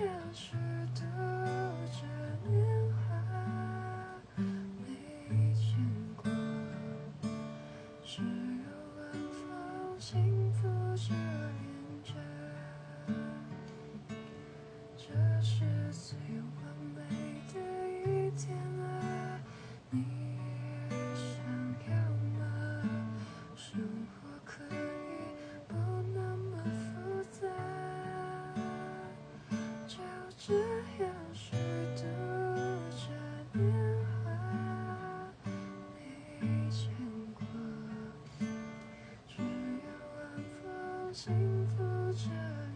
便是独家年华没牵挂只有晚风轻拂着。只有虚度着年华，没牵挂；只有晚风轻拂着。